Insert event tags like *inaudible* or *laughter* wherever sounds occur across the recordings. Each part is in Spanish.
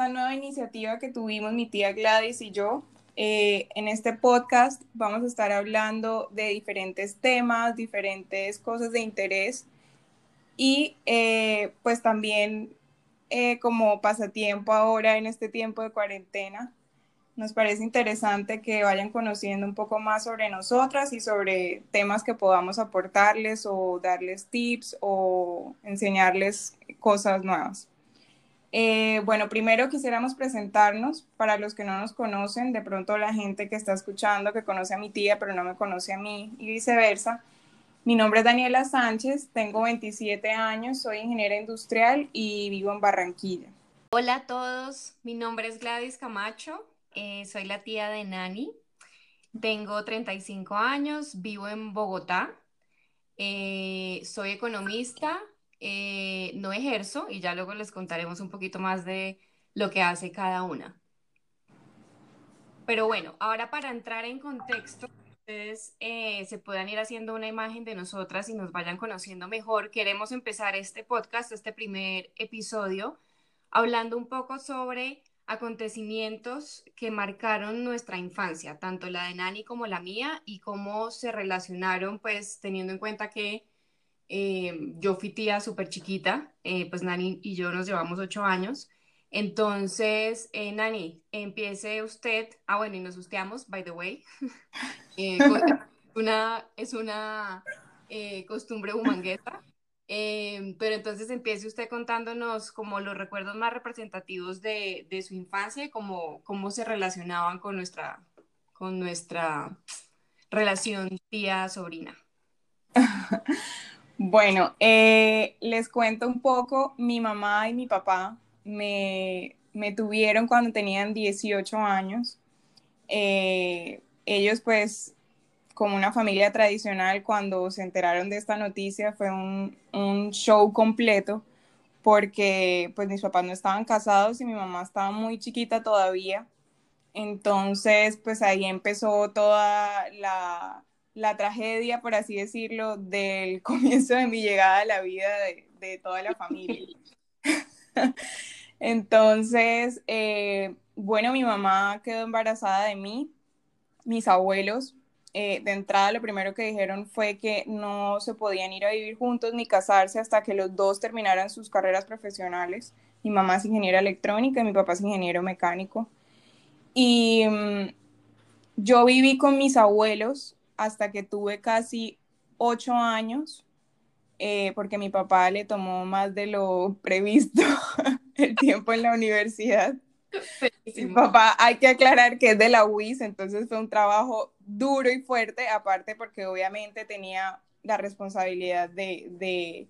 esta nueva iniciativa que tuvimos mi tía Gladys y yo. Eh, en este podcast vamos a estar hablando de diferentes temas, diferentes cosas de interés y eh, pues también eh, como pasatiempo ahora en este tiempo de cuarentena, nos parece interesante que vayan conociendo un poco más sobre nosotras y sobre temas que podamos aportarles o darles tips o enseñarles cosas nuevas. Eh, bueno, primero quisiéramos presentarnos para los que no nos conocen, de pronto la gente que está escuchando, que conoce a mi tía, pero no me conoce a mí y viceversa. Mi nombre es Daniela Sánchez, tengo 27 años, soy ingeniera industrial y vivo en Barranquilla. Hola a todos, mi nombre es Gladys Camacho, eh, soy la tía de Nani, tengo 35 años, vivo en Bogotá, eh, soy economista, eh, no ejerzo y ya luego les contaremos un poquito más de lo que hace cada una. Pero bueno, ahora para entrar en contexto, ustedes eh, se puedan ir haciendo una imagen de nosotras y nos vayan conociendo mejor, queremos empezar este podcast, este primer episodio, hablando un poco sobre acontecimientos que marcaron nuestra infancia, tanto la de Nani como la mía, y cómo se relacionaron, pues teniendo en cuenta que eh, yo fui tía súper chiquita, eh, pues Nani y yo nos llevamos ocho años. Entonces, eh, Nani, empiece usted. Ah, bueno, y nos gusteamos, by the way. *laughs* una, es una costumbre humangueta. pero entonces empiece usted contándonos como los recuerdos más representativos de, de su infancia y cómo, cómo se relacionaban con nuestra, con nuestra relación tía-sobrina. *laughs* Bueno, eh, les cuento un poco, mi mamá y mi papá me, tuvieron cuando tenían 18 años. Eh, ellos pues como una familia tradicional cuando se enteraron de esta noticia fue un, un, show completo porque pues mis papás no estaban casados y mi mamá estaba muy chiquita todavía. Entonces pues ahí empezó toda la, la tragedia, por así decirlo, del *laughs* comienzo de mi llegada a la vida de, toda la familia. *laughs* Entonces, eh, bueno, mi mamá quedó embarazada de mí, mis abuelos. Eh, de entrada, lo primero que dijeron fue que no se podían ir a vivir juntos ni casarse hasta que los dos terminaran sus carreras profesionales. Mi mamá es ingeniera electrónica y mi papá es ingeniero mecánico. Y mm, yo viví con mis abuelos hasta que tuve casi ocho años, eh, porque mi papá le tomó más de lo *laughs* previsto *laughs* el tiempo en la universidad. Mi papá, hay que aclarar que es de la UIS, entonces fue un trabajo duro y fuerte, aparte porque obviamente tenía la responsabilidad de,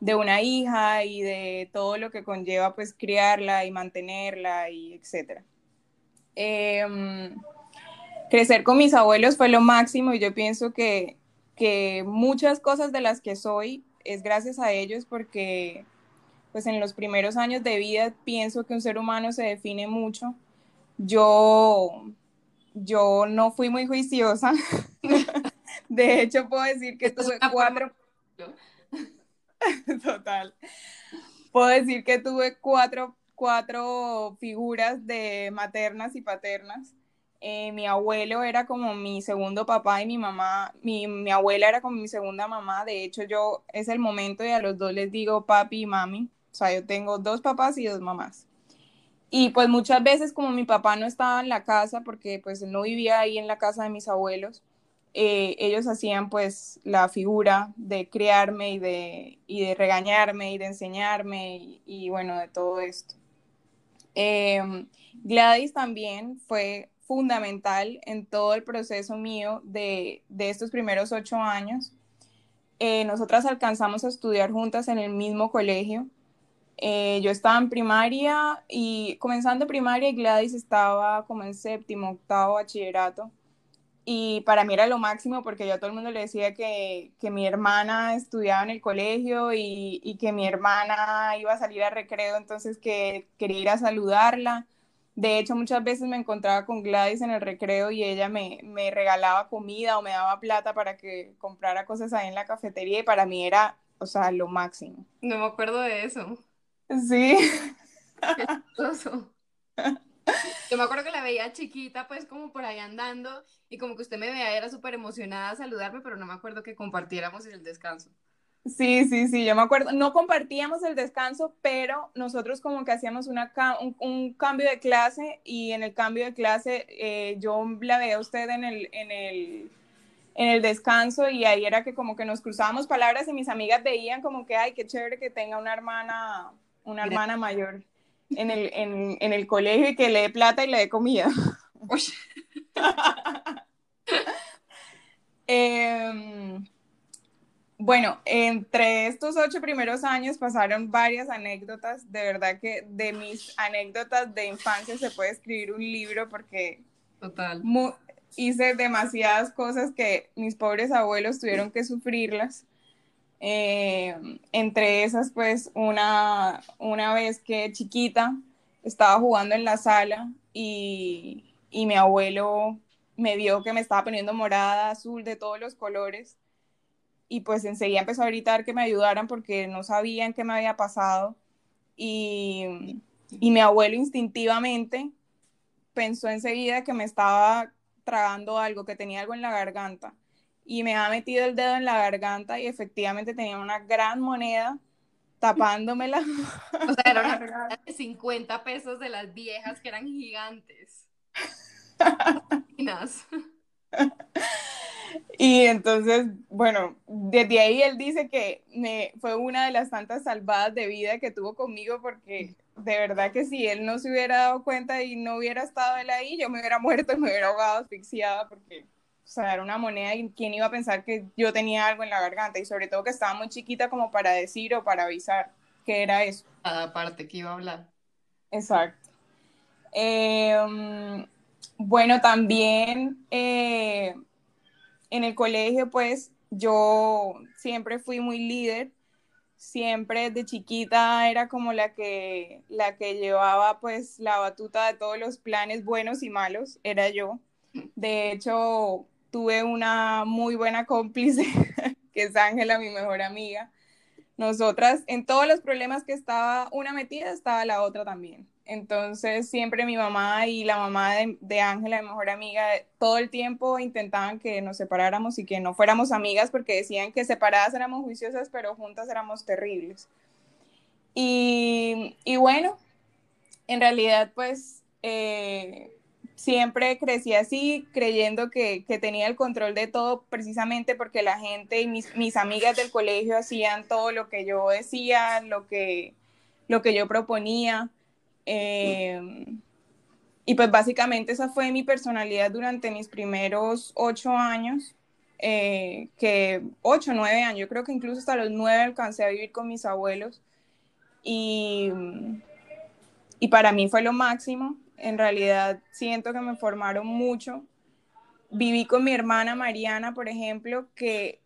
de, una hija y de todo lo que conlleva pues criarla y mantenerla y etcétera. Em, crecer con mis abuelos fue lo máximo y yo pienso que, muchas cosas de las que soy es gracias a ellos porque pues en los primeros años de vida pienso que un ser humano se define mucho. Yo, yo no fui muy juiciosa. *laughs* de hecho, puedo decir que tuve cuatro... *laughs* Total. Puedo decir que tuve cuatro, cuatro figuras de maternas y paternas. Eh, mi abuelo era como mi segundo papá y mi mamá, mi, mi, abuela era como mi segunda mamá. De hecho, yo es el momento y a los dos les digo papi y mami. O sea, yo tengo dos papás y dos mamás. Y pues muchas veces como mi papá no estaba en la casa, porque pues no vivía ahí en la casa de mis abuelos, eh, ellos hacían pues la figura de criarme y de, y de regañarme y de enseñarme y, bueno, de todo esto. Em, Gladys también fue fundamental en todo el proceso mío de, estos primeros ocho años. Eh, nosotras alcanzamos a estudiar juntas en el mismo colegio. Eh, yo estaba en primaria y comenzando primaria y Gladys estaba como en séptimo, octavo bachillerato. Y para mí era lo máximo porque yo a todo el mundo le decía que, mi hermana estudiaba en el colegio y, y, que mi hermana iba a salir a recreo, entonces que quería ir a saludarla. De hecho, muchas veces me encontraba con Gladys en el recreo y ella me, regalaba comida o me daba plata para que comprara cosas ahí en la cafetería y para mí era, o sea, lo máximo. No me acuerdo de eso. Sí. Yo me acuerdo que la veía chiquita, pues como por ahí andando, y como que usted me veía, era súper emocionada a saludarme, pero no me acuerdo que compartiéramos en el descanso. Sí, sí, sí, yo me acuerdo. No compartíamos el descanso, pero nosotros como que hacíamos una, un, cambio de clase y en el cambio de clase eh, yo la veía a usted en el, en, el, en el descanso y ahí era que como que nos cruzábamos palabras y mis amigas veían como que, ay, qué chévere que tenga una hermana, una hermana mayor en el, en, en el colegio y que le dé plata y le dé comida. *laughs* eh, bueno, entre estos ocho primeros años pasaron varias anécdotas. De verdad que de mis anécdotas de infancia se puede escribir un libro porque Total. hice demasiadas cosas que mis pobres abuelos tuvieron que sufrirlas. Eh, entre esas, pues, una, una vez que chiquita estaba jugando en la sala y, y mi abuelo me vio que me estaba poniendo morada, azul, de todos los colores y pues enseguida empezó a gritar que me ayudaran porque no sabían qué me había pasado y, y mi abuelo instintivamente pensó enseguida que me estaba tragando algo, que tenía algo en la garganta y me ha metido el dedo en la garganta y efectivamente tenía una gran moneda tapándomela. *laughs* O sea, era una de 50 pesos de las viejas que eran gigantes. *laughs* Y entonces, bueno, desde ahí él dice que me, fue una de las tantas salvadas de vida que tuvo conmigo porque de verdad que si él no se hubiera dado cuenta y no hubiera estado él ahí, yo me hubiera muerto, me hubiera ahogado asfixiada porque, o sea, era una moneda y quién iba a pensar que yo tenía algo en la garganta y sobre todo que estaba muy chiquita como para decir o para avisar que era eso. Cada parte que iba a hablar. Exacto. Eh, bueno, también eh, en el colegio, pues yo siempre fui muy líder, siempre de chiquita era como la que, la que llevaba pues la batuta de todos los planes buenos y malos, era yo. De hecho, tuve una muy buena cómplice, *laughs* que es Ángela, mi mejor amiga. Nosotras, en todos los problemas que estaba una metida, estaba la otra también. Entonces siempre mi mamá y la mamá de Ángela, mi mejor amiga, todo el tiempo intentaban que nos separáramos y que no fuéramos amigas porque decían que separadas éramos juiciosas, pero juntas éramos terribles. Y, y bueno, en realidad pues eh, siempre crecí así, creyendo que, que, tenía el control de todo precisamente porque la gente y mis, mis amigas del colegio hacían todo lo que yo decía, lo que, lo que yo proponía. Em, y pues básicamente esa fue mi personalidad durante mis primeros ocho años, eh, que ocho, nueve años, yo creo que incluso hasta los nueve alcancé a vivir con mis abuelos. Y, y para mí fue lo máximo. En realidad siento que me formaron mucho. Viví con mi hermana Mariana, por ejemplo, que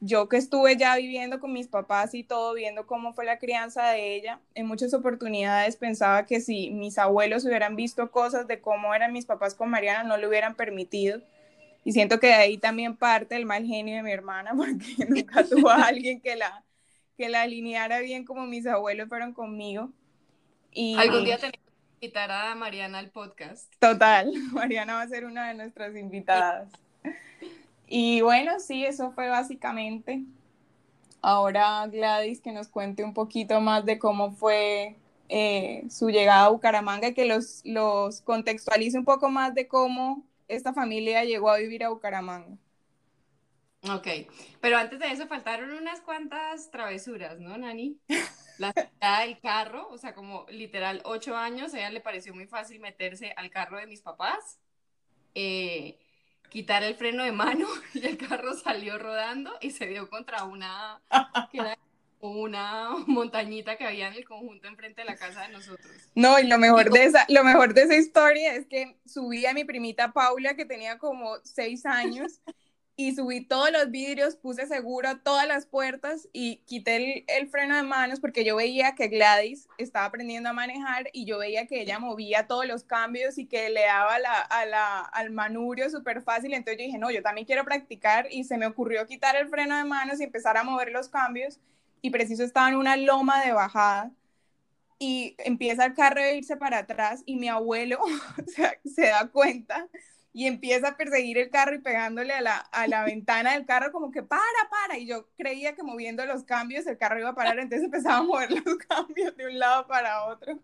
yo que estuve ya viviendo con mis papás y todo, viendo cómo fue la crianza de ella, en muchas oportunidades pensaba que si mis abuelos hubieran visto cosas de cómo eran mis papás con Mariana, no lo hubieran permitido. Y siento que de ahí también parte el mal genio de mi hermana, *laughs* porque nunca tuvo a alguien que la, que la alineara bien como mis abuelos fueron conmigo. Y... Algún día tenemos que invitar a Mariana al podcast. Total, *laughs* Mariana va a ser una de nuestras invitadas. Y bueno, sí, eso fue básicamente. Ahora Gladys que nos cuente un poquito más de cómo fue eh, su llegada a Bucaramanga y que los, los contextualice un poco más de cómo esta familia llegó a vivir a Bucaramanga. Ok, pero antes de eso faltaron unas cuantas travesuras, ¿no, Nani? *laughs* La ciudad del carro, o sea, como literal ocho años, a ella le pareció muy fácil meterse al carro de mis papás. Eh, quitar el freno de mano *laughs* y el carro salió rodando y se dio contra una, una montañita que había en el conjunto enfrente de la casa de nosotros. No, y lo mejor, de esa, lo mejor de esa historia es que subí a mi primita Paula, que tenía como seis años, y subí todos los vidrios, puse seguro todas las puertas y quité el, freno de manos porque yo veía que Gladys estaba aprendiendo a manejar y yo veía que ella movía todos los cambios y que le daba a la, al manubrio súper fácil. Entonces yo dije, no, yo también quiero practicar y se me ocurrió quitar el freno de manos y empezar a mover los cambios y preciso estaba en una loma de bajada y empieza el carro a irse para atrás y mi abuelo *laughs* se da cuenta y empieza a perseguir el carro y pegándole a la, a la ventana del carro como que para, para. Y yo creía que moviendo los cambios el carro iba a parar, entonces empezaba a mover los *laughs* cambios de un lado para otro.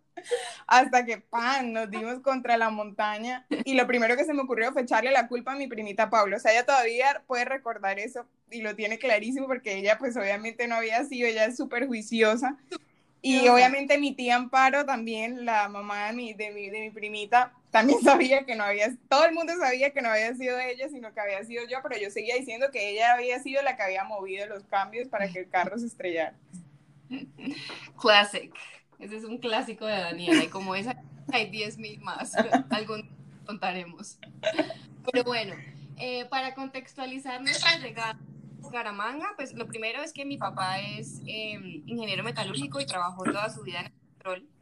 Hasta que, ¡pam!, nos dimos contra la montaña. Y lo primero que se me ocurrió fue echarle la culpa a mi primita Pablo. O sea, ella todavía puede recordar eso y lo tiene clarísimo porque ella pues obviamente no había sido, ella es súper juiciosa. Y obviamente mi tía Amparo también, la mamá de mi, de mi, de mi primita, también sabía que no había, todo el mundo sabía que no había sido ella, sino que había sido yo, pero yo seguía diciendo que ella había sido la que había movido los cambios para que el carro se estrellara. Classic. Ese es un clásico de Daniela, y como esa hay 10.000 más, algún contaremos. Pero bueno, eh, para contextualizar nuestra llegada a Bucaramanga, pues lo primero es que mi papá es em, ingeniero metalúrgico y trabajó toda su vida en el petróleo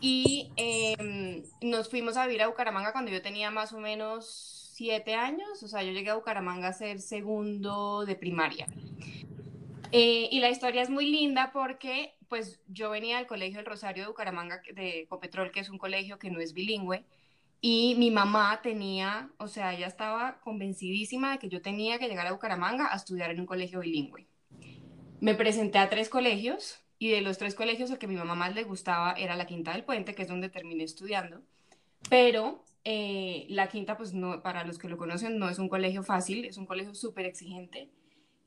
y em, nos fuimos a vivir a Bucaramanga cuando yo tenía más o menos siete años, o sea, yo llegué a Bucaramanga a ser segundo de primaria. Eh, y la historia es muy linda porque pues yo venía del colegio del Rosario de Bucaramanga de Copetrol, que es un colegio que no es bilingüe, y mi mamá tenía, o sea, ella estaba convencidísima de que yo tenía que llegar a Bucaramanga a estudiar en un colegio bilingüe. Me presenté a tres colegios, y de los tres colegios, el que a mi mamá más le gustaba era la Quinta del Puente, que es donde terminé estudiando. Pero eh, la Quinta, pues no, para los que lo conocen, no es un colegio fácil, es un colegio súper exigente.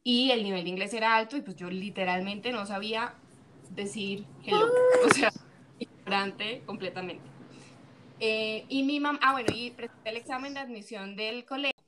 Y el nivel de inglés era alto y pues yo literalmente no sabía decir hello. *laughs* O sea, ignorante completamente. Eh, y mi mamá, ah, bueno, y presenté el examen de admisión del colegio.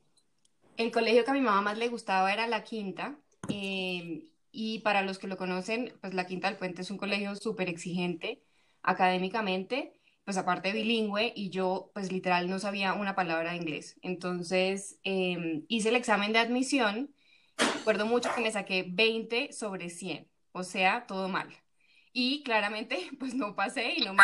El colegio que a mi mamá más le gustaba era la Quinta. Eh, y para los que lo conocen, pues la Quinta del Puente es un colegio súper exigente académicamente, pues aparte bilingüe, y yo pues literal no sabía una palabra de inglés. Entonces em, hice el examen de admisión, recuerdo mucho que me saqué 20 sobre 100, o sea, todo mal. Y claramente *laughs* pues no pasé y no me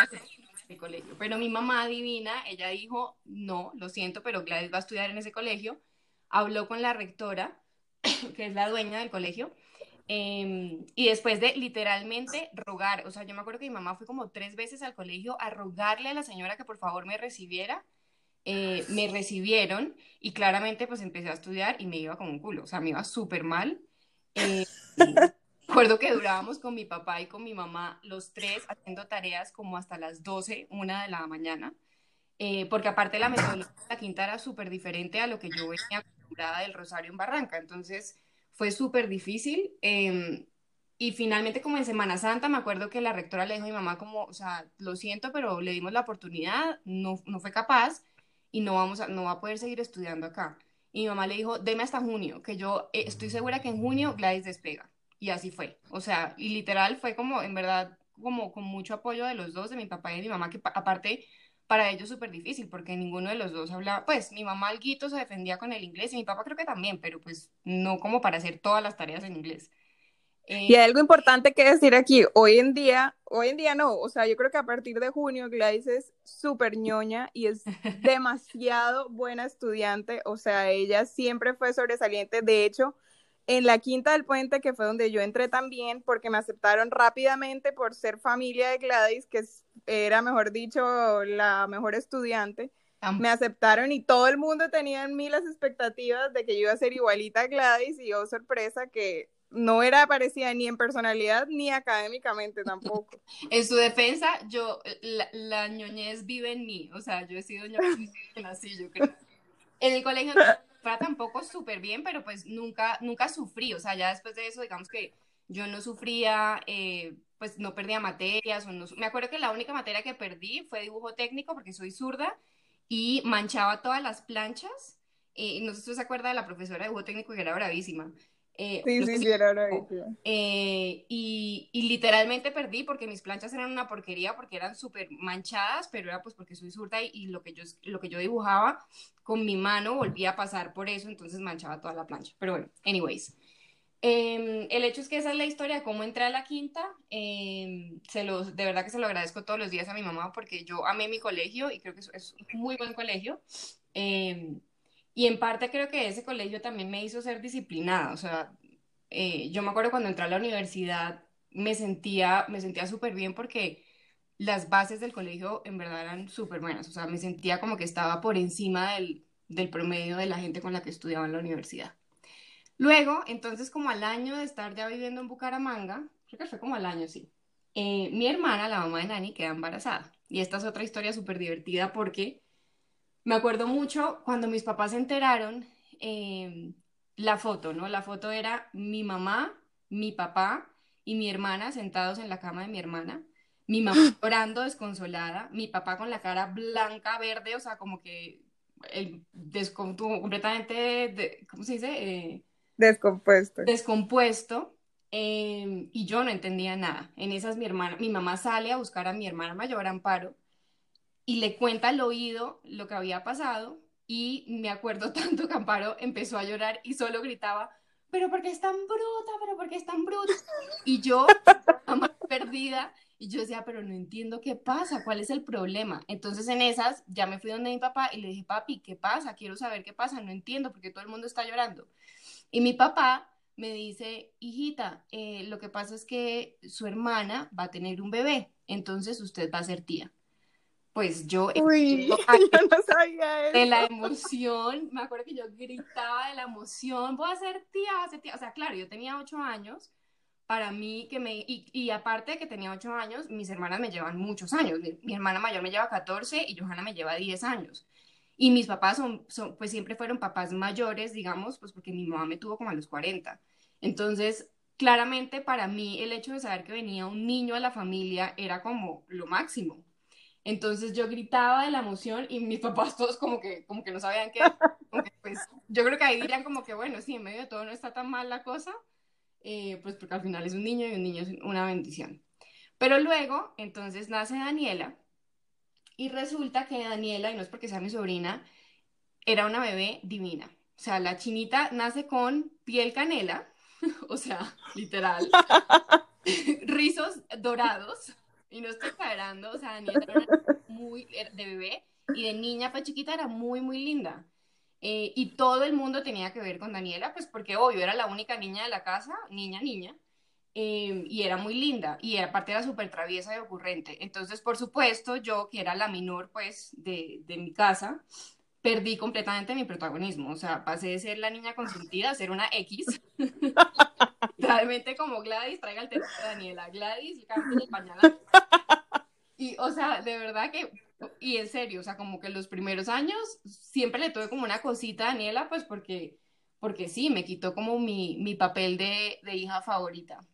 el colegio. Pero mi mamá divina, ella dijo, no, lo siento, pero Gladys va a estudiar en ese colegio. Habló con la rectora, *clears throat* que es la dueña del colegio, Em, y después de literalmente rogar, o sea, yo me acuerdo que mi mamá fue como tres veces al colegio a rogarle a la señora que por favor me recibiera. Eh, me recibieron y claramente pues empecé a estudiar y me iba como un culo, o sea, me iba súper mal. Eh, *laughs* recuerdo que durábamos con mi papá y con mi mamá los tres haciendo tareas como hasta las 12, una de la mañana, eh, porque aparte la metodología de la quinta era súper diferente a lo que yo venía acostumbrada del Rosario en Barranca, entonces fue súper difícil. Em, y finalmente, como en Semana Santa, me acuerdo que la rectora le dijo a mi mamá como, o sea, lo siento, pero le dimos la oportunidad, no, no fue capaz y no, vamos a, no va a poder seguir estudiando acá. Y mi mamá le dijo, deme hasta junio, que yo eh, estoy segura que en junio Gladys despega. Y así fue. O sea, y literal fue como, en verdad, como con mucho apoyo de los dos, de mi papá y de mi mamá, que aparte para ellos súper difícil porque ninguno de los dos hablaba, pues mi mamá alguito se defendía con el inglés y mi papá creo que también, pero pues no como para hacer todas las tareas en inglés. y hay algo importante que decir aquí, hoy en día, hoy en día no, o sea, yo creo que a partir de junio Gladys es súper ñoña y es *laughs* demasiado buena estudiante, o sea, ella siempre fue sobresaliente, de hecho, en la Quinta del Puente, que fue donde yo entré también, porque me aceptaron rápidamente por ser familia de Gladys, que era, mejor dicho, la mejor estudiante. Me aceptaron y todo el mundo tenía en mí las expectativas de que yo iba a ser igualita a Gladys y yo, sorpresa, que no era parecida ni en personalidad ni académicamente tampoco. *laughs* en su defensa, yo, la, ñoñez vive en mí, o sea, yo he sido ñoñez *laughs* así, yo creo. En el colegio tampoco súper bien, pero pues nunca, nunca sufrí, o sea, ya después de eso, digamos que yo no sufría, eh, pues no perdía materias, o no, me acuerdo que la única materia que perdí fue dibujo técnico porque soy zurda y manchaba todas las planchas, eh, no sé si se acuerda de la profesora de dibujo técnico que era bravísima, eh, sí, sí, sí, era eh, y, y, literalmente perdí porque mis planchas eran una porquería porque eran súper manchadas, pero era pues porque soy zurda y, y, lo, que yo, lo que yo dibujaba con mi mano volvía a pasar por eso, entonces manchaba toda la plancha. Pero bueno, anyways. Em, el hecho es que esa es la historia de cómo entré a la quinta. Em, se los, de verdad que se lo agradezco todos los días a mi mamá porque yo amé mi colegio y creo que es, es un muy buen colegio. Y en parte creo que ese colegio también me hizo ser disciplinada. O sea, eh, yo me acuerdo cuando entré a la universidad me sentía, me sentía súper bien porque las bases del colegio en verdad eran súper buenas, o sea, me sentía como que estaba por encima del, del promedio de la gente con la que estudiaba en la universidad. Luego, entonces, como al año de estar ya viviendo en Bucaramanga, creo que fue como al año, sí, eh, mi hermana, la mamá de Nani, queda embarazada. Y esta es otra historia súper divertida porque me acuerdo mucho cuando mis papás se enteraron eh, la foto, ¿no? La foto era mi mamá, mi papá y mi hermana sentados en la cama de mi hermana. Mi mamá *gasps* llorando desconsolada, mi papá con la cara blanca, verde, o sea, como que el completamente, ¿cómo se dice? Eh, descompuesto. Descompuesto. Em, y yo no entendía nada. En esas mi hermana, mi mamá sale a buscar a mi hermana mayor, Amparo, y le cuenta al oído lo que había pasado. Y me acuerdo *laughs* tanto que Amparo empezó a llorar y solo gritaba, pero porque es tan bruta, pero porque es tan bruta. Y yo, *laughs* mamá perdida, y yo decía, pero no entiendo qué pasa, cuál es el problema. Entonces en esas ya me fui donde mi papá y le dije, papi, ¿qué pasa? Quiero saber qué pasa, no entiendo porque todo el mundo está llorando. Y mi papá me dice, hijita, eh, lo que pasa es que su hermana va a tener un bebé, entonces usted va a ser tía. Pues yo, Uy, *laughs* *laughs* yo no sabía eso. de la emoción, me acuerdo que yo gritaba de la emoción, voy a ser tía, voy a ser tía. O sea, claro, yo tenía ocho años, para mí que me, y, aparte de que tenía ocho años, mis hermanas me llevan muchos años. Mi, mi, hermana mayor me lleva 14 y Johanna me lleva 10 años. Y mis papás son, son, pues siempre fueron papás mayores, digamos, pues porque mi mamá me tuvo como a los 40. Entonces, claramente para mí el hecho de saber que venía un niño a la familia era como lo máximo. Entonces yo gritaba de la emoción y mis papás todos como que, como que no sabían qué. pues, yo creo que ahí dirían como que, bueno, sí, en medio de todo no está tan mal la cosa, eh, pues porque al final es un niño y un niño es una bendición. Pero luego, entonces nace Daniela y resulta que Daniela, y no es porque sea mi sobrina, era una bebé divina. O sea, la chinita nace con piel canela, *laughs* o sea, literal, *laughs* rizos dorados, y no estoy exagerando, o sea, Daniela era *laughs* muy de bebé y de niña, pues chiquita, era muy, muy linda. Eh, y todo el mundo tenía que ver con Daniela, pues porque obvio, era la única niña de la casa, niña, niña, Em, y era muy linda y aparte era súper traviesa y ocurrente. Entonces, por supuesto, yo, que era la menor, pues, de, de, mi casa, perdí completamente mi protagonismo. O sea, pasé de ser la niña consentida a ser una X. *laughs* Realmente como Gladys, traiga el teléfono de Daniela. Gladys, cambio el pañal. Y, o sea, de verdad que, y en serio, o sea, como que los primeros años siempre le tuve como una cosita a Daniela, pues porque, porque sí, me quitó como mi, mi papel de, de hija favorita.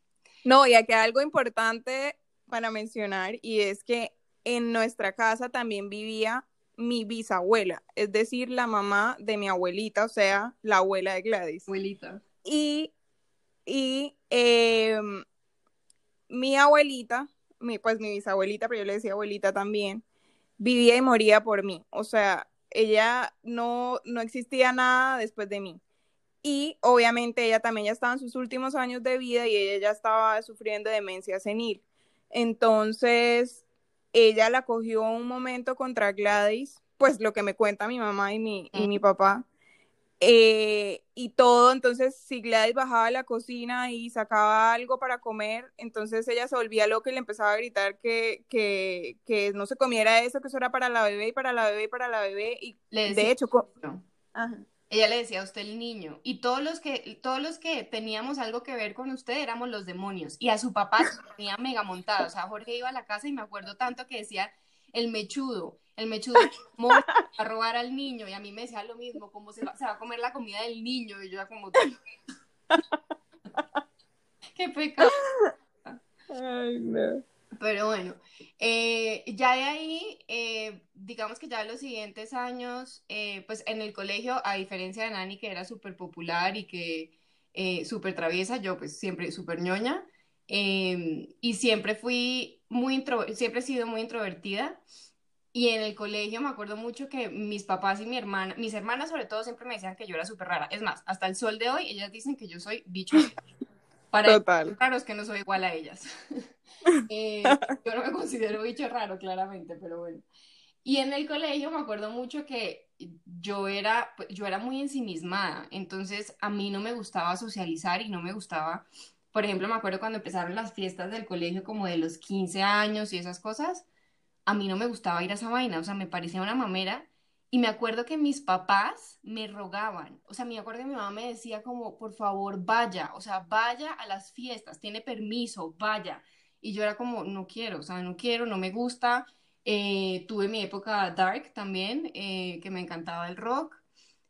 No, y aquí hay algo importante para mencionar y es que en nuestra casa también vivía mi bisabuela, es decir, la mamá de mi abuelita, o sea, la abuela de Gladys. Abuelita. Y, y em, mi abuelita, mi, pues mi bisabuelita, pero yo le decía abuelita también, vivía y moría por mí. O sea, ella no, no existía nada después de mí. Y obviamente ella también ya estaba en sus últimos años de vida y ella ya estaba sufriendo demencia senil. Entonces, ella la cogió un momento contra Gladys, pues lo que me cuenta mi mamá y mi, y mi papá. Eh, y todo, entonces si Gladys bajaba a la cocina y sacaba algo para comer, entonces ella se volvía loca y le empezaba a gritar que, que, que no se comiera eso, que eso era para la bebé y para la bebé y para la bebé. Y de hecho, Ajá ella le decía a usted el niño y todos los que todos los que teníamos algo que ver con usted éramos los demonios y a su papá se tenía mega montado, o sea, Jorge iba a la casa y me acuerdo tanto que decía el mechudo, el mechudo *laughs* a robar al niño y a mí me decía lo mismo, cómo se va, se va a comer la comida del niño y yo ya como *laughs* qué pecado. Ay, no. Pero bueno, eh, ya de ahí, eh, digamos que ya en los siguientes años, eh, pues en el colegio, a diferencia de Nani, que era súper popular y que súper traviesa, yo pues siempre súper ñoña, y siempre fui muy, intro siempre he sido muy introvertida. Y en el colegio me acuerdo mucho que mis papás y mi hermana, mis hermanas sobre todo siempre me decían que yo era súper rara. Es más, hasta el sol de hoy ellas dicen que yo soy bicho. *laughs* Para Total. Claro, es que no soy igual a ellas. *laughs* Eh, yo no me considero bicho raro, claramente, pero bueno. Y en el colegio me acuerdo mucho que yo era, yo era muy ensimismada, entonces a mí no me gustaba socializar y no me gustaba, por ejemplo, me acuerdo cuando empezaron las fiestas del colegio como de los 15 años y esas cosas, a mí no me gustaba ir a esa vaina, o sea, me parecía una mamera. Y me acuerdo que mis papás me rogaban, o sea, me acuerdo que mi mamá me decía como, por favor, vaya, o sea, vaya a las fiestas, tiene permiso, vaya. Y yo era como, no quiero, o sea, no quiero, no me gusta. Eh, tuve mi época dark también, eh, que me encantaba el rock,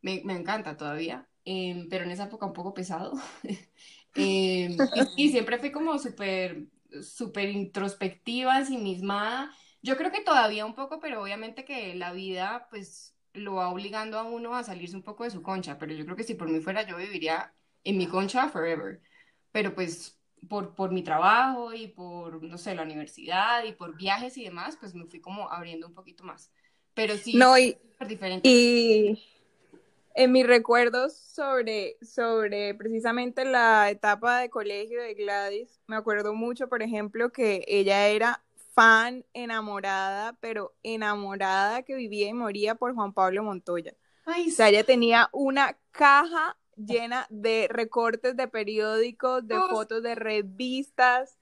me, encanta todavía, em, pero en esa época un poco pesado. *laughs* Em, y, siempre fui como súper, súper introspectiva, ensimismada. Yo creo que todavía un poco, pero obviamente que la vida, pues, lo va obligando a uno a salirse un poco de su concha, pero yo creo que si por mí fuera, yo viviría en mi concha forever. Pero pues por, por mi trabajo y por, no sé, la universidad y por viajes y demás, pues me fui como abriendo un poquito más. Pero sí, no, y, diferente. Y en mis recuerdos sobre, sobre precisamente la etapa de colegio de Gladys, me acuerdo mucho, por ejemplo, que ella era fan enamorada, pero enamorada que vivía y moría por Juan Pablo Montoya. o sea, ella tenía una caja llena de recortes de periódicos, de fotos de revistas.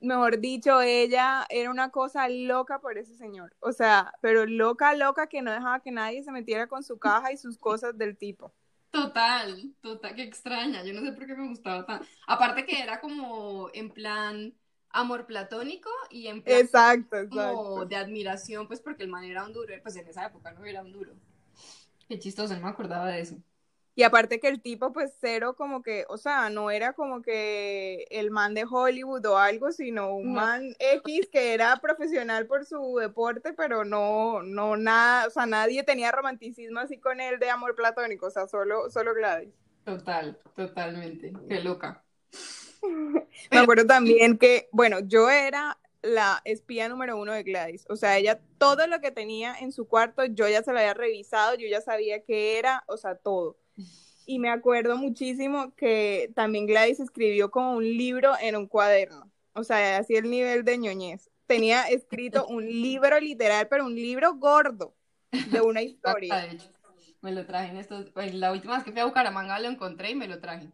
Mejor dicho, ella era una cosa loca por ese señor. O sea, pero loca, loca que no dejaba que nadie se metiera con su caja y sus cosas del tipo. Total, total, qué extraña. Yo no sé por qué me gustaba tan. Aparte que era como en plan amor platónico y en plan exacto, como de admiración, pues porque el man era un duro, pues en esa época no era un duro. Qué chistoso, no me acordaba de eso. Y aparte que el tipo, pues cero como que, o sea, no era como que el man de Hollywood o algo, sino un man X que era profesional por su deporte, pero no, no nada, o sea, nadie tenía romanticismo así con él de amor platónico, o sea, solo, solo Gladys. Total, totalmente, qué loca. *laughs* Me acuerdo también que, bueno, yo era la espía número uno de Gladys. O sea, ella todo lo que tenía en su cuarto, yo ya se lo había revisado, yo ya sabía qué era, o sea, todo. Y me acuerdo muchísimo que también Gladys escribió como un libro en un cuaderno. O sea, así el nivel de ñoñez. Tenía escrito un libro literal, pero un libro gordo de una *laughs* historia. Me lo traje en estos, pues, la última vez que fui a Bucaramanga lo encontré y me lo traje.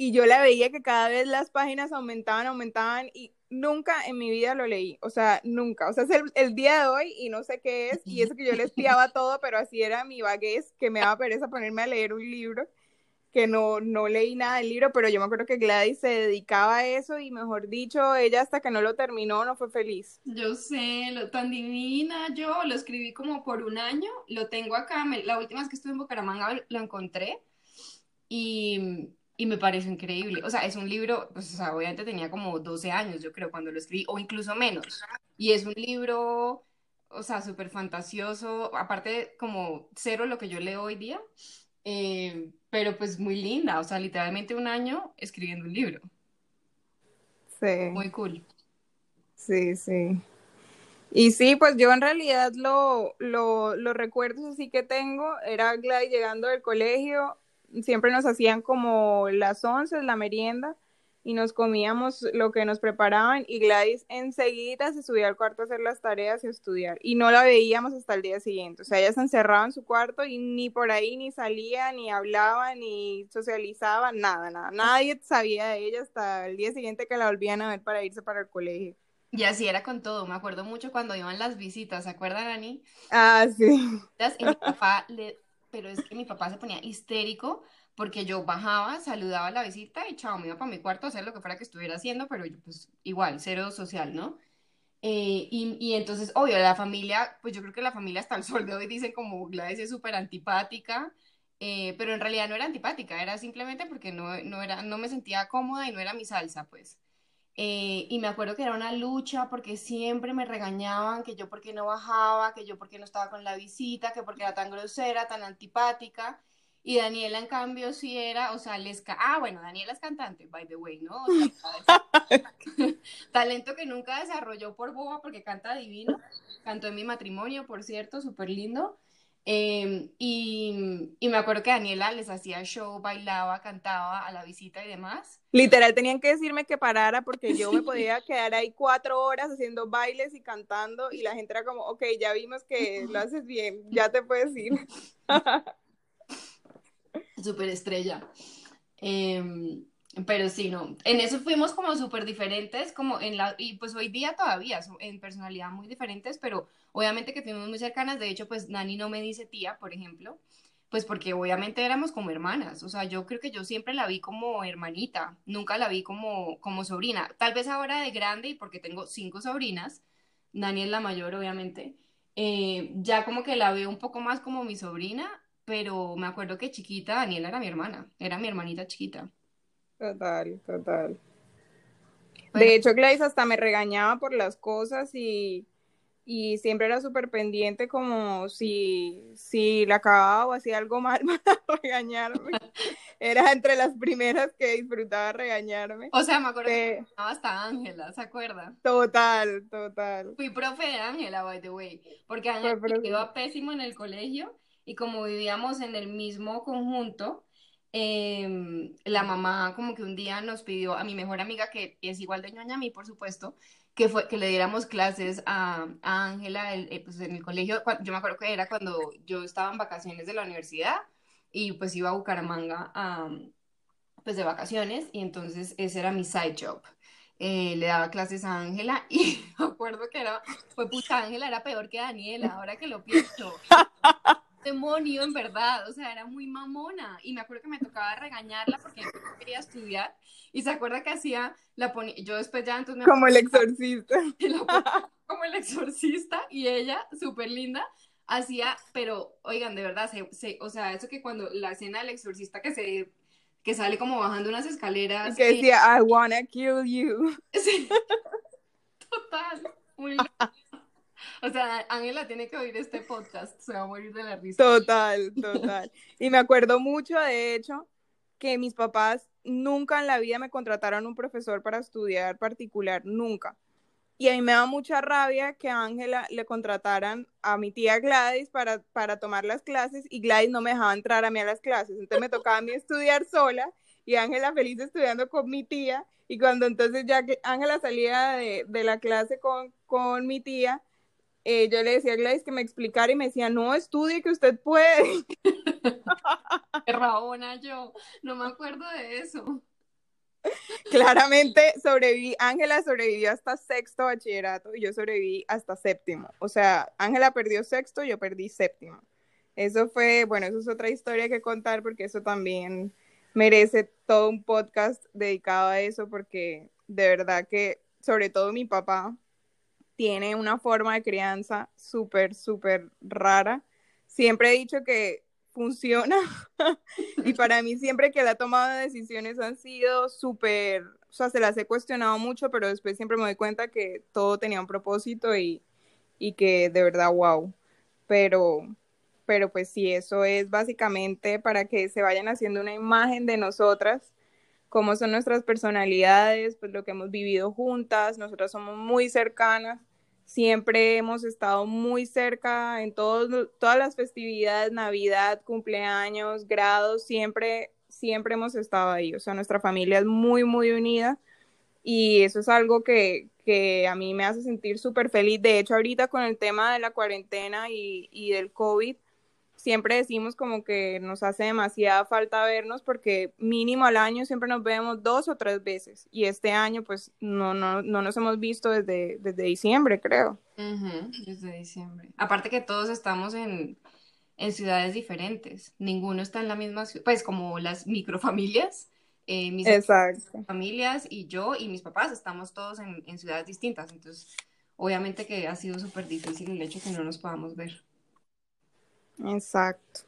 Y yo la veía que cada vez las páginas aumentaban, aumentaban y nunca en mi vida lo leí, o sea, nunca, o sea, es el, día de hoy y no sé qué es, y eso que yo le espiaba *laughs* todo, pero así era mi vaguez, que me daba pereza ponerme a leer un libro, que no, no leí nada del libro, pero yo me acuerdo que Gladys se dedicaba a eso y mejor dicho, ella hasta que no lo terminó no fue feliz. Yo sé, lo tan divina, yo lo escribí como por un año, lo tengo acá, la última vez que estuve en Bucaramanga lo encontré y y me parece increíble. O sea, es un libro, pues, o sea, obviamente tenía como 12 años, yo creo, cuando lo escribí, o incluso menos. Y es un libro, o sea, súper fantasioso, aparte como cero lo que yo leo hoy día, eh, pero pues muy linda, o sea, literalmente un año escribiendo un libro. Sí. Muy cool. Sí, sí. Y sí, pues yo en realidad lo, lo, los recuerdos así que tengo era Gladys llegando del colegio, siempre nos hacían como las once, la merienda, y nos comíamos lo que nos preparaban y Gladys enseguida se subía al cuarto a hacer las tareas y estudiar y no la veíamos hasta el día siguiente. O sea, ella se encerraba en su cuarto y ni por ahí ni salía, ni hablaba, ni socializaba, nada, nada. Nadie sabía de ella hasta el día siguiente que la volvían a ver para irse para el colegio. Y así era con todo. Me acuerdo mucho cuando iban las visitas, ¿se acuerdan, Ani? Ah, sí. Y mi papá le pero es que mi papá se ponía histérico porque yo bajaba, saludaba a la visita y chao, me iba para mi cuarto a hacer lo que fuera que estuviera haciendo, pero yo pues igual, cero social, ¿no? Eh, y, y, entonces, obvio, la familia, pues yo creo que la familia hasta el sol de hoy dice como Gladys es súper antipática, eh, pero en realidad no era antipática, era simplemente porque no, no, era, no me sentía cómoda y no era mi salsa, pues. Eh, y me acuerdo que era una lucha porque siempre me regañaban que yo porque no bajaba, que yo porque no estaba con la visita, que porque era tan grosera, tan antipática. Y Daniela, en cambio, sí era, o sea, les... Ah, bueno, Daniela es cantante, by the way, ¿no? *laughs* *laughs* talento que nunca desarrolló por boba porque canta divino. Cantó en mi matrimonio, por cierto, súper lindo. Em, y, y, me acuerdo que Daniela les hacía show, bailaba, cantaba a la visita y demás. Literal, tenían que decirme que parara porque yo me *laughs* podía quedar ahí cuatro horas haciendo bailes y cantando y la gente era como, ok, ya vimos que lo haces bien, ya te puedes ir. *laughs* Súper estrella. Em, Pero sí, no. En eso fuimos como súper diferentes, como en la, y pues hoy día todavía, en personalidad muy diferentes, pero obviamente que fuimos muy cercanas. De hecho, pues Nani no me dice tía, por ejemplo, pues porque obviamente éramos como hermanas. O sea, yo creo que yo siempre la vi como hermanita, nunca la vi como, como sobrina. Tal vez ahora de grande y porque tengo cinco sobrinas, Nani es la mayor, obviamente, eh, ya como que la veo un poco más como mi sobrina, pero me acuerdo que chiquita Daniela era mi hermana, era mi hermanita chiquita. Total, total. De hecho, Gladys hasta me regañaba por las cosas y, y siempre era súper pendiente como si, si la acababa o hacía algo mal *laughs* para regañarme. Era entre las primeras que disfrutaba regañarme. O sea, me acuerdo que hasta Ángela, ¿se acuerda? Total, total. Fui profe de Ángela, by the way, porque Ángela iba pésimo en el colegio y como vivíamos en el mismo conjunto, Em, la mamá como que un día nos pidió a mi mejor amiga, que es igual de ñoña a mí, por supuesto, que, fue, que le diéramos clases a Ángela eh, pues en el colegio. Yo me acuerdo que era cuando yo estaba en vacaciones de la universidad y pues iba a Bucaramanga a, pues de vacaciones y entonces ese era mi side job. Eh, le daba clases a Ángela *laughs* y me acuerdo que era, fue puta, Ángela era peor que Daniela, ahora que lo pienso. *laughs* demonio, en verdad, o sea, era muy mamona. Y me acuerdo que me tocaba regañarla porque no quería estudiar. Y se acuerda que hacía, la ponía, yo después ya entonces me Como el exorcista. *laughs* como el exorcista y ella, súper linda, hacía, pero oigan, de verdad, se, o sea, eso que cuando la escena del exorcista que se que sale como bajando unas escaleras. Que decía, I wanna kill you. *laughs* Sí. Total. Muy *laughs* o sea, Ángela tiene que oír este podcast, se va a morir de la risa. Total, *laughs* total. Y me acuerdo mucho, de hecho, que mis papás nunca en la vida me contrataron un profesor para estudiar particular, nunca. Y a mí me da mucha rabia que a Ángela le contrataran a mi tía Gladys para, para tomar las clases y Gladys no me dejaba entrar a mí a las clases. Entonces me tocaba a mí estudiar sola y Ángela feliz estudiando con mi tía. Y cuando entonces ya que Ángela salía de, de la clase con, con mi tía, eh, yo le decía a Gladys que me explicara y me decía, no, estudie que usted puede. *laughs* Rabona yo, no me acuerdo de eso. Claramente sobreviví, Ángela sobrevivió hasta sexto bachillerato y yo sobreviví hasta séptimo. O sea, Ángela perdió sexto, yo perdí séptimo. Eso fue, bueno, eso es otra historia que contar porque eso también merece todo un podcast dedicado a eso porque de verdad que sobre todo mi papá tiene una forma de crianza súper, súper rara. Siempre he dicho que funciona *laughs* y para mí siempre que la ha tomado decisiones han sido súper, o sea, se las he cuestionado mucho, pero después siempre me doy cuenta que todo tenía un propósito y, y que de verdad, wow. Pero, pero pues sí, eso es básicamente para que se vayan haciendo una imagen de nosotras cómo son nuestras personalidades, pues lo que hemos vivido juntas, nosotras somos muy cercanas Siempre hemos estado muy cerca en todos, todas las festividades, Navidad, cumpleaños, grados, siempre, siempre hemos estado ahí. O sea, nuestra familia es muy, muy unida y eso es algo que, que a mí me hace sentir súper feliz. De hecho, ahorita con el tema de la cuarentena y, y del COVID, siempre decimos como que nos hace demasiada falta vernos porque mínimo al año siempre nos vemos dos o tres veces y este año pues no, no, no nos hemos visto desde, desde diciembre creo. desde diciembre. Aparte que todos estamos en, en, ciudades diferentes, ninguno está en la misma ciudad, pues como las microfamilias. Eh, mis familias y yo y mis papás estamos todos en, en ciudades distintas, entonces obviamente que ha sido súper difícil el hecho que no nos podamos ver. Exacto.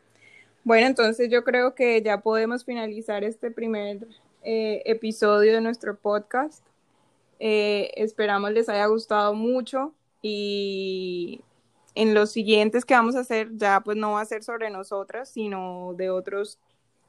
Bueno, entonces yo creo que ya podemos finalizar este primer eh, episodio de nuestro podcast. Eh, esperamos les haya gustado mucho y en los siguientes que vamos a hacer ya pues no va a ser sobre nosotras, sino de otros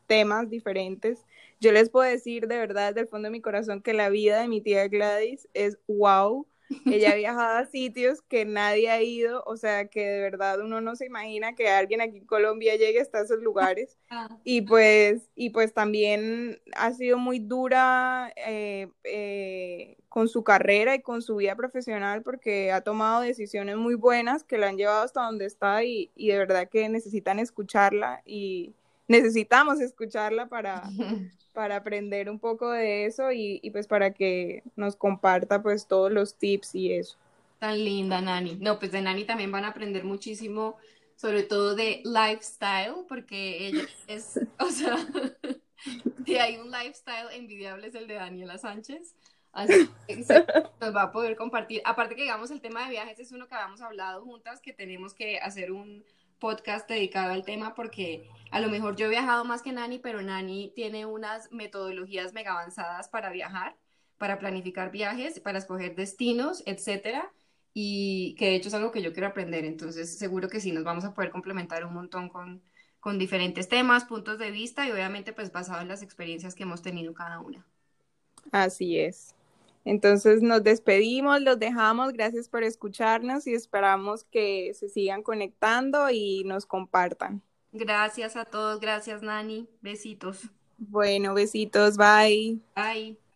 temas diferentes. Yo les puedo decir de verdad desde el fondo de mi corazón que la vida de mi tía Gladys es wow. Ella ha viajado a sitios que nadie ha ido, o sea, que de verdad uno no se imagina que alguien aquí en Colombia llegue hasta esos lugares. *laughs* Ah. Y pues, y pues también ha sido muy dura eh, eh, con su carrera y con su vida profesional porque ha tomado decisiones muy buenas que la han llevado hasta donde está y, y de verdad que necesitan escucharla y necesitamos escucharla para, *laughs* para aprender un poco de eso y, y, pues para que nos comparta pues todos los tips y eso. Tan linda, Nani. No, pues de Nani también van a aprender muchísimo, sobre todo de lifestyle, porque ella es, o sea, *laughs* si hay un lifestyle envidiable es el de Daniela Sánchez. Así que nos va a poder compartir. Aparte que digamos el tema de viajes es uno que habíamos hablado juntas, que tenemos que hacer un podcast dedicado al tema porque a lo mejor yo he viajado más que Nani, pero Nani tiene unas metodologías mega avanzadas para viajar, para planificar viajes, para escoger destinos, etcétera, y que de hecho es algo que yo quiero aprender, entonces seguro que sí nos vamos a poder complementar un montón con, con diferentes temas, puntos de vista y obviamente pues basado en las experiencias que hemos tenido cada una. Así es. Entonces nos despedimos, los dejamos, gracias por escucharnos y esperamos que se sigan conectando y nos compartan. Gracias a todos, gracias Nani, besitos. Bueno, besitos, bye. Bye.